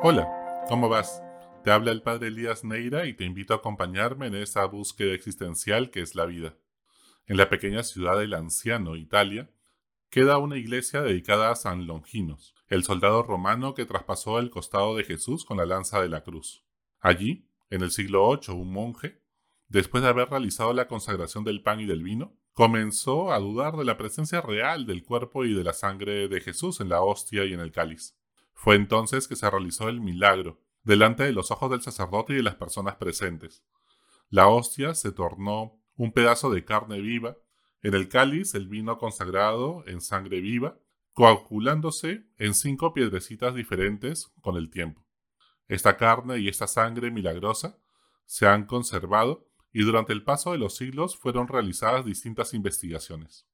Hola, ¿cómo vas? Te habla el padre Elías Neira y te invito a acompañarme en esa búsqueda existencial que es la vida. En la pequeña ciudad del Anciano, Italia, queda una iglesia dedicada a San Longinos, el soldado romano que traspasó el costado de Jesús con la lanza de la cruz. Allí, en el siglo VIII, un monje, después de haber realizado la consagración del pan y del vino, comenzó a dudar de la presencia real del cuerpo y de la sangre de Jesús en la hostia y en el cáliz. Fue entonces que se realizó el milagro, delante de los ojos del sacerdote y de las personas presentes. La hostia se tornó un pedazo de carne viva, en el cáliz el vino consagrado en sangre viva, coagulándose en cinco piedrecitas diferentes con el tiempo. Esta carne y esta sangre milagrosa se han conservado y durante el paso de los siglos fueron realizadas distintas investigaciones.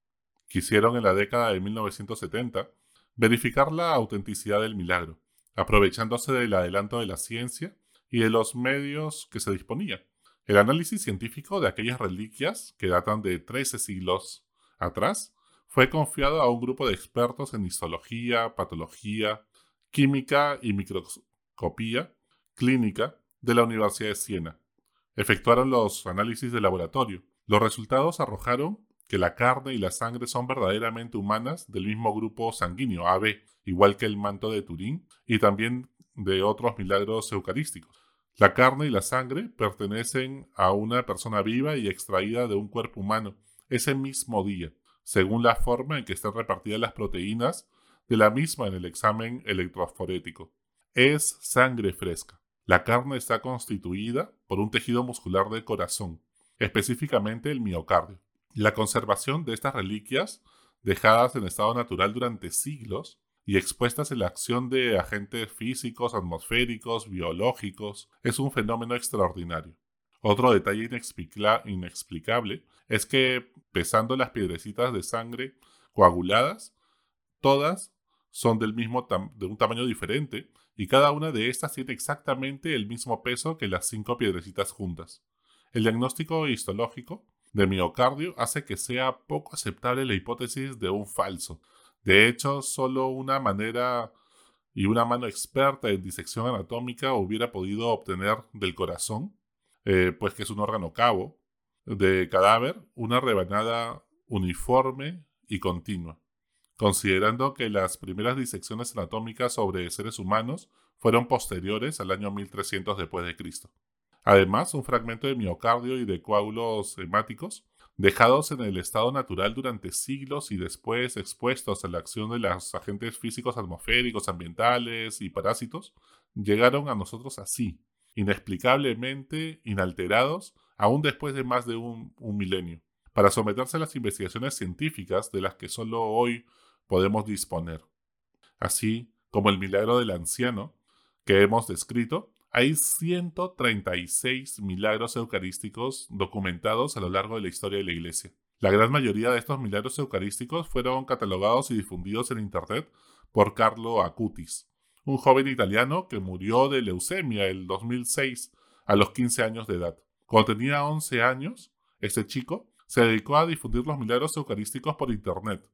Quisieron en la década de 1970 verificar la autenticidad del milagro, aprovechándose del adelanto de la ciencia y de los medios que se disponía. El análisis científico de aquellas reliquias, que datan de 13 siglos atrás, fue confiado a un grupo de expertos en histología, patología, química y microscopía clínica de la Universidad de Siena. Efectuaron los análisis de laboratorio. Los resultados arrojaron que la carne y la sangre son verdaderamente humanas del mismo grupo sanguíneo, AB, igual que el manto de Turín y también de otros milagros eucarísticos. La carne y la sangre pertenecen a una persona viva y extraída de un cuerpo humano ese mismo día, según la forma en que están repartidas las proteínas de la misma en el examen electroforético. Es sangre fresca. La carne está constituida por un tejido muscular del corazón, específicamente el miocardio. La conservación de estas reliquias, dejadas en estado natural durante siglos y expuestas en la acción de agentes físicos, atmosféricos, biológicos, es un fenómeno extraordinario. Otro detalle inexplicable es que, pesando las piedrecitas de sangre coaguladas, todas son del mismo de un tamaño diferente y cada una de estas tiene exactamente el mismo peso que las cinco piedrecitas juntas. El diagnóstico histológico de miocardio hace que sea poco aceptable la hipótesis de un falso. De hecho, solo una manera y una mano experta en disección anatómica hubiera podido obtener del corazón, eh, pues que es un órgano cabo, de cadáver, una rebanada uniforme y continua, considerando que las primeras disecciones anatómicas sobre seres humanos fueron posteriores al año 1300 después de Cristo. Además, un fragmento de miocardio y de coágulos hemáticos, dejados en el estado natural durante siglos y después expuestos a la acción de los agentes físicos atmosféricos, ambientales y parásitos, llegaron a nosotros así, inexplicablemente inalterados, aún después de más de un, un milenio, para someterse a las investigaciones científicas de las que solo hoy podemos disponer. Así como el milagro del anciano que hemos descrito, hay 136 milagros eucarísticos documentados a lo largo de la historia de la Iglesia. La gran mayoría de estos milagros eucarísticos fueron catalogados y difundidos en Internet por Carlo Acutis, un joven italiano que murió de leucemia el 2006 a los 15 años de edad. Cuando tenía 11 años, este chico se dedicó a difundir los milagros eucarísticos por Internet.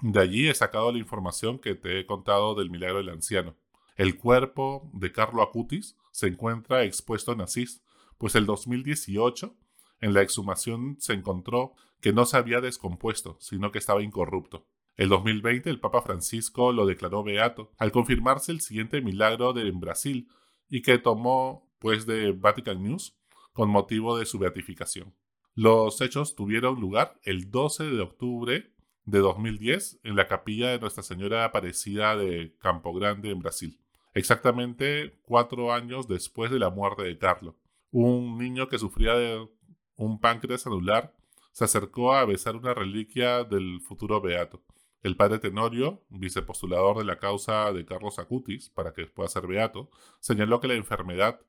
De allí he sacado la información que te he contado del milagro del anciano. El cuerpo de Carlo Acutis se encuentra expuesto en Asís, pues el 2018 en la exhumación se encontró que no se había descompuesto, sino que estaba incorrupto. El 2020 el Papa Francisco lo declaró beato, al confirmarse el siguiente milagro de en Brasil y que tomó pues de Vatican News con motivo de su beatificación. Los hechos tuvieron lugar el 12 de octubre de 2010 en la capilla de Nuestra Señora Aparecida de Campo Grande en Brasil exactamente cuatro años después de la muerte de Carlo. Un niño que sufría de un páncreas anular se acercó a besar una reliquia del futuro beato. El padre Tenorio, vicepostulador de la causa de Carlos Acutis para que pueda ser beato, señaló que la enfermedad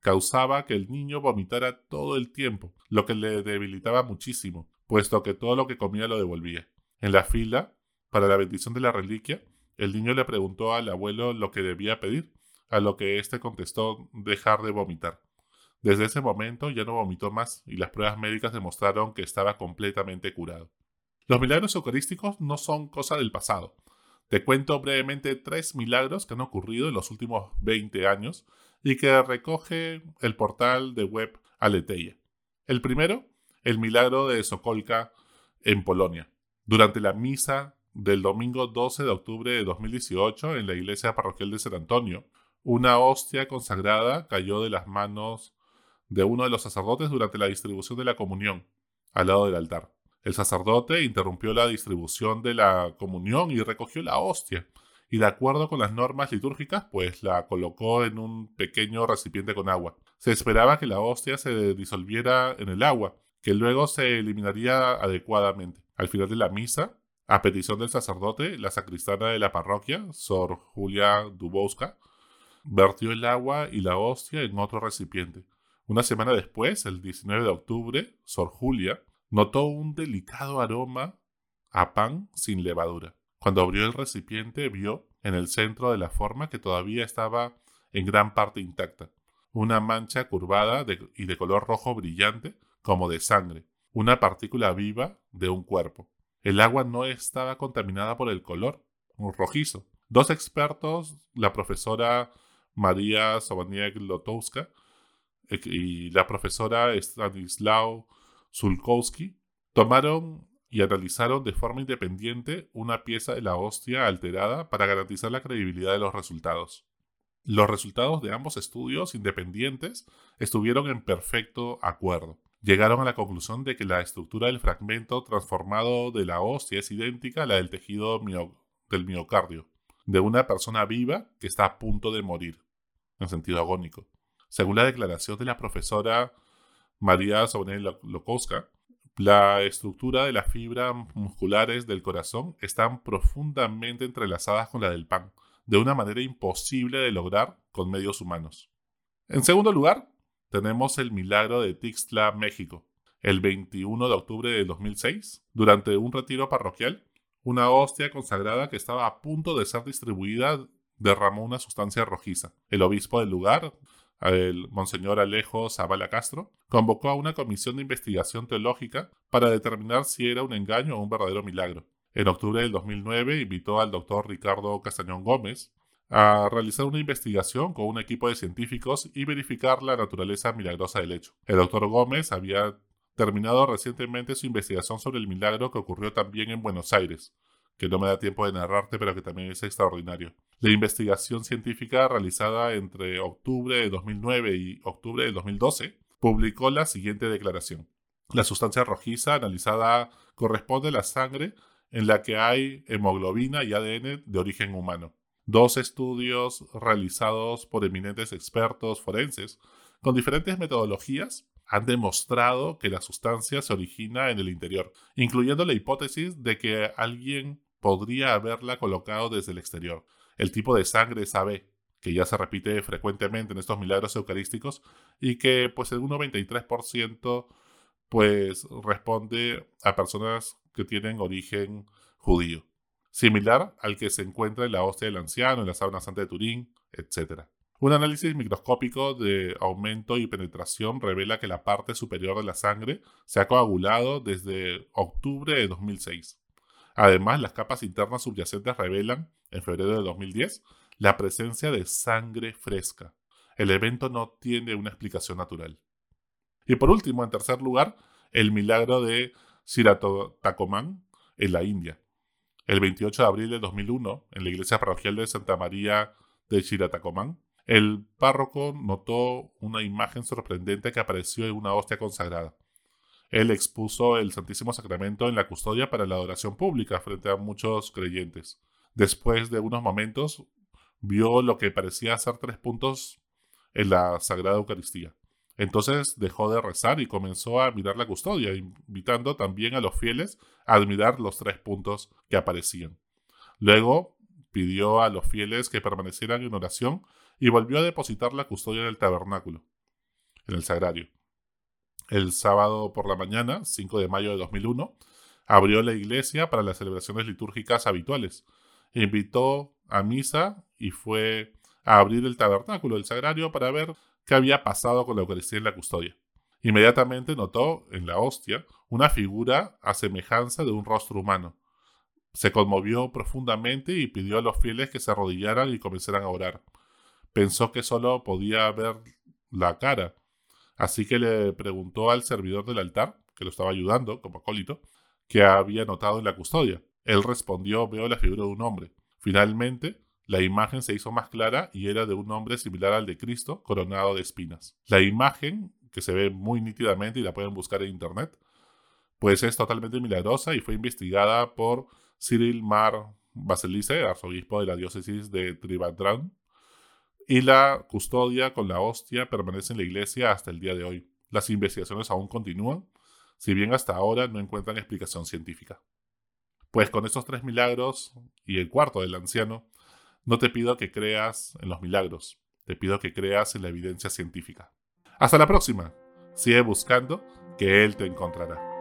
causaba que el niño vomitara todo el tiempo, lo que le debilitaba muchísimo, puesto que todo lo que comía lo devolvía. En la fila, para la bendición de la reliquia, el niño le preguntó al abuelo lo que debía pedir, a lo que éste contestó dejar de vomitar. Desde ese momento ya no vomitó más y las pruebas médicas demostraron que estaba completamente curado. Los milagros eucarísticos no son cosa del pasado. Te cuento brevemente tres milagros que han ocurrido en los últimos 20 años y que recoge el portal de web Aleteia. El primero, el milagro de Sokolka en Polonia. Durante la misa del domingo 12 de octubre de 2018 en la iglesia parroquial de San Antonio, una hostia consagrada cayó de las manos de uno de los sacerdotes durante la distribución de la comunión, al lado del altar. El sacerdote interrumpió la distribución de la comunión y recogió la hostia, y de acuerdo con las normas litúrgicas, pues la colocó en un pequeño recipiente con agua. Se esperaba que la hostia se disolviera en el agua, que luego se eliminaría adecuadamente. Al final de la misa, a petición del sacerdote, la sacristana de la parroquia, Sor Julia Dubowska, vertió el agua y la hostia en otro recipiente. Una semana después, el 19 de octubre, Sor Julia notó un delicado aroma a pan sin levadura. Cuando abrió el recipiente vio en el centro de la forma que todavía estaba en gran parte intacta, una mancha curvada y de color rojo brillante como de sangre, una partícula viva de un cuerpo. El agua no estaba contaminada por el color, un rojizo. Dos expertos, la profesora María Sobaniek Lotowska eh, y la profesora Stanislao Zulkowski, tomaron y analizaron de forma independiente una pieza de la hostia alterada para garantizar la credibilidad de los resultados. Los resultados de ambos estudios independientes estuvieron en perfecto acuerdo. Llegaron a la conclusión de que la estructura del fragmento transformado de la hostia es idéntica a la del tejido del miocardio, de una persona viva que está a punto de morir, en sentido agónico. Según la declaración de la profesora María Sobonel Lokowska, la estructura de las fibras musculares del corazón están profundamente entrelazadas con la del pan, de una manera imposible de lograr con medios humanos. En segundo lugar, tenemos el milagro de Tixtla, México. El 21 de octubre de 2006, durante un retiro parroquial, una hostia consagrada que estaba a punto de ser distribuida derramó una sustancia rojiza. El obispo del lugar, el monseñor Alejo Zavala Castro, convocó a una comisión de investigación teológica para determinar si era un engaño o un verdadero milagro. En octubre del 2009 invitó al doctor Ricardo Castañón Gómez a realizar una investigación con un equipo de científicos y verificar la naturaleza milagrosa del hecho. El doctor Gómez había terminado recientemente su investigación sobre el milagro que ocurrió también en Buenos Aires, que no me da tiempo de narrarte, pero que también es extraordinario. La investigación científica realizada entre octubre de 2009 y octubre de 2012 publicó la siguiente declaración. La sustancia rojiza analizada corresponde a la sangre en la que hay hemoglobina y ADN de origen humano. Dos estudios realizados por eminentes expertos forenses con diferentes metodologías han demostrado que la sustancia se origina en el interior, incluyendo la hipótesis de que alguien podría haberla colocado desde el exterior. El tipo de sangre es AB, que ya se repite frecuentemente en estos milagros eucarísticos y que pues en un 93% pues responde a personas que tienen origen judío, similar al que se encuentra en la hostia del anciano, en la sábana santa de Turín, etc. Un análisis microscópico de aumento y penetración revela que la parte superior de la sangre se ha coagulado desde octubre de 2006. Además, las capas internas subyacentes revelan, en febrero de 2010, la presencia de sangre fresca. El evento no tiene una explicación natural. Y por último, en tercer lugar, el milagro de Siratacoman en la India. El 28 de abril de 2001, en la iglesia parroquial de Santa María de Shiratacoman, el párroco notó una imagen sorprendente que apareció en una hostia consagrada. Él expuso el Santísimo Sacramento en la custodia para la adoración pública frente a muchos creyentes. Después de unos momentos, vio lo que parecía ser tres puntos en la Sagrada Eucaristía. Entonces dejó de rezar y comenzó a mirar la custodia, invitando también a los fieles a admirar los tres puntos que aparecían. Luego pidió a los fieles que permanecieran en oración y volvió a depositar la custodia en el tabernáculo, en el sagrario el sábado por la mañana, 5 de mayo de 2001, abrió la iglesia para las celebraciones litúrgicas habituales. Invitó a misa y fue a abrir el tabernáculo del sagrario para ver qué había pasado con la Eucaristía en la custodia. Inmediatamente notó en la hostia una figura a semejanza de un rostro humano, Se conmovió profundamente y pidió a los fieles que se arrodillaran y comenzaran a orar. Pensó que solo podía ver la cara, así que le preguntó al servidor del altar, que lo estaba ayudando como acólito, que había notado en la custodia. Él respondió, veo la figura de un hombre. Finalmente, la imagen se hizo más clara y era de un hombre similar al de Cristo, coronado de espinas. La imagen, que se ve muy nítidamente y la pueden buscar en internet, pues es totalmente milagrosa y fue investigada por Cyril Mar Baselice, arzobispo de la diócesis de Trivandrum, y la custodia con la hostia permanece en la iglesia hasta el día de hoy. Las investigaciones aún continúan, si bien hasta ahora no encuentran explicación científica. Pues con estos tres milagros y el cuarto del anciano, no te pido que creas en los milagros, te pido que creas en la evidencia científica. Hasta la próxima. Sigue buscando que Él te encontrará.